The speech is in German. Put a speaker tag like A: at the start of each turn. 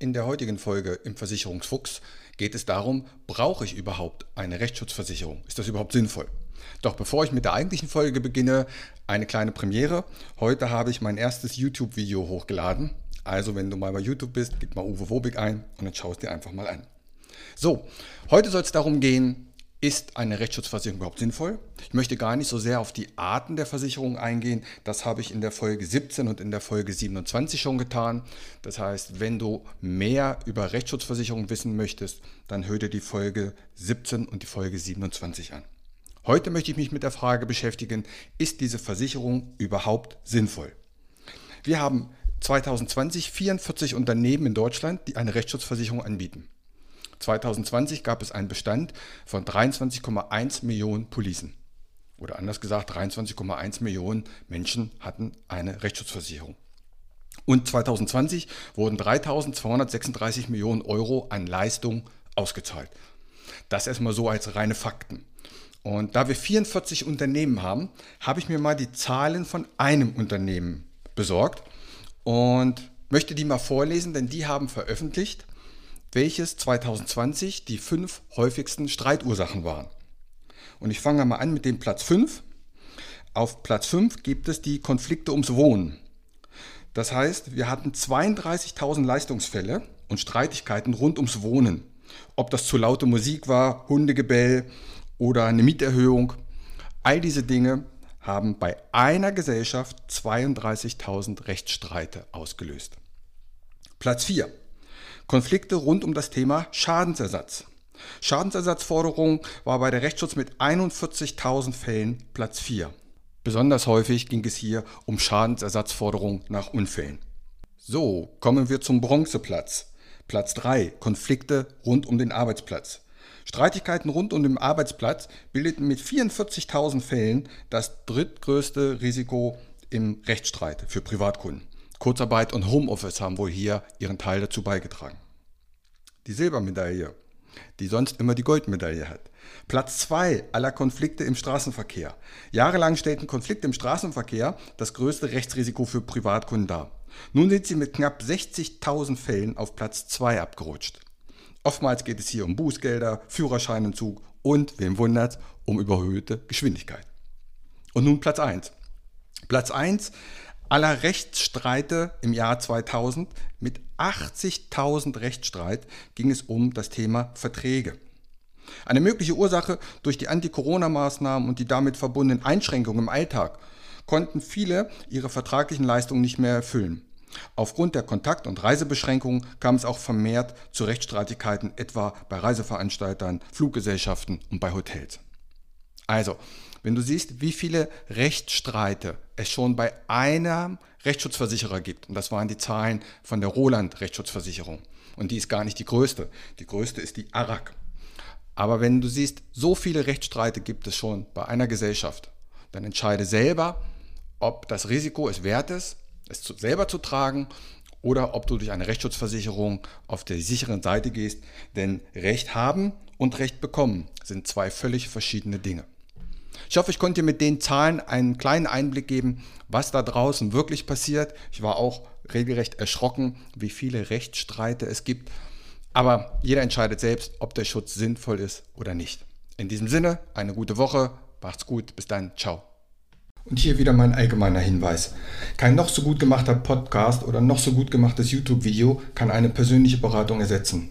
A: In der heutigen Folge im Versicherungsfuchs geht es darum, brauche ich überhaupt eine Rechtsschutzversicherung? Ist das überhaupt sinnvoll? Doch bevor ich mit der eigentlichen Folge beginne, eine kleine Premiere. Heute habe ich mein erstes YouTube-Video hochgeladen. Also wenn du mal bei YouTube bist, gib mal Uwe Wobig ein und dann schaust dir einfach mal an. So, heute soll es darum gehen, ist eine Rechtsschutzversicherung überhaupt sinnvoll? Ich möchte gar nicht so sehr auf die Arten der Versicherung eingehen. Das habe ich in der Folge 17 und in der Folge 27 schon getan. Das heißt, wenn du mehr über Rechtsschutzversicherung wissen möchtest, dann hör dir die Folge 17 und die Folge 27 an. Heute möchte ich mich mit der Frage beschäftigen, ist diese Versicherung überhaupt sinnvoll? Wir haben 2020 44 Unternehmen in Deutschland, die eine Rechtsschutzversicherung anbieten. 2020 gab es einen Bestand von 23,1 Millionen Policen. Oder anders gesagt, 23,1 Millionen Menschen hatten eine Rechtsschutzversicherung. Und 2020 wurden 3.236 Millionen Euro an Leistung ausgezahlt. Das erstmal so als reine Fakten. Und da wir 44 Unternehmen haben, habe ich mir mal die Zahlen von einem Unternehmen besorgt und möchte die mal vorlesen, denn die haben veröffentlicht, welches 2020 die fünf häufigsten Streitursachen waren. Und ich fange mal an mit dem Platz 5. Auf Platz 5 gibt es die Konflikte ums Wohnen. Das heißt, wir hatten 32.000 Leistungsfälle und Streitigkeiten rund ums Wohnen. Ob das zu laute Musik war, Hundegebell oder eine Mieterhöhung. All diese Dinge haben bei einer Gesellschaft 32.000 Rechtsstreite ausgelöst. Platz 4. Konflikte rund um das Thema Schadensersatz. Schadensersatzforderung war bei der Rechtsschutz mit 41.000 Fällen Platz 4. Besonders häufig ging es hier um Schadensersatzforderungen nach Unfällen. So, kommen wir zum Bronzeplatz. Platz 3. Konflikte rund um den Arbeitsplatz. Streitigkeiten rund um den Arbeitsplatz bildeten mit 44.000 Fällen das drittgrößte Risiko im Rechtsstreit für Privatkunden. Kurzarbeit und Homeoffice haben wohl hier ihren Teil dazu beigetragen. Die Silbermedaille, die sonst immer die Goldmedaille hat. Platz 2 aller Konflikte im Straßenverkehr. Jahrelang stellten Konflikte im Straßenverkehr das größte Rechtsrisiko für Privatkunden dar. Nun sind sie mit knapp 60.000 Fällen auf Platz 2 abgerutscht. Oftmals geht es hier um Bußgelder, Führerscheinentzug und, wem wundert, um überhöhte Geschwindigkeit. Und nun Platz 1. Platz 1 aller Rechtsstreite im Jahr 2000 mit 80.000 Rechtsstreit ging es um das Thema Verträge. Eine mögliche Ursache durch die Anti-Corona-Maßnahmen und die damit verbundenen Einschränkungen im Alltag konnten viele ihre vertraglichen Leistungen nicht mehr erfüllen. Aufgrund der Kontakt- und Reisebeschränkungen kam es auch vermehrt zu Rechtsstreitigkeiten, etwa bei Reiseveranstaltern, Fluggesellschaften und bei Hotels. Also, wenn du siehst, wie viele Rechtsstreite es schon bei einem Rechtsschutzversicherer gibt, und das waren die Zahlen von der Roland Rechtsschutzversicherung, und die ist gar nicht die größte, die größte ist die ARAG. Aber wenn du siehst, so viele Rechtsstreite gibt es schon bei einer Gesellschaft, dann entscheide selber, ob das Risiko es wert ist, es selber zu tragen oder ob du durch eine Rechtsschutzversicherung auf der sicheren Seite gehst. Denn Recht haben und Recht bekommen sind zwei völlig verschiedene Dinge. Ich hoffe, ich konnte dir mit den Zahlen einen kleinen Einblick geben, was da draußen wirklich passiert. Ich war auch regelrecht erschrocken, wie viele Rechtsstreite es gibt. Aber jeder entscheidet selbst, ob der Schutz sinnvoll ist oder nicht. In diesem Sinne, eine gute Woche, macht's gut, bis dann, ciao. Und hier wieder mein allgemeiner Hinweis. Kein noch so gut gemachter Podcast oder noch so gut gemachtes YouTube-Video kann eine persönliche Beratung ersetzen.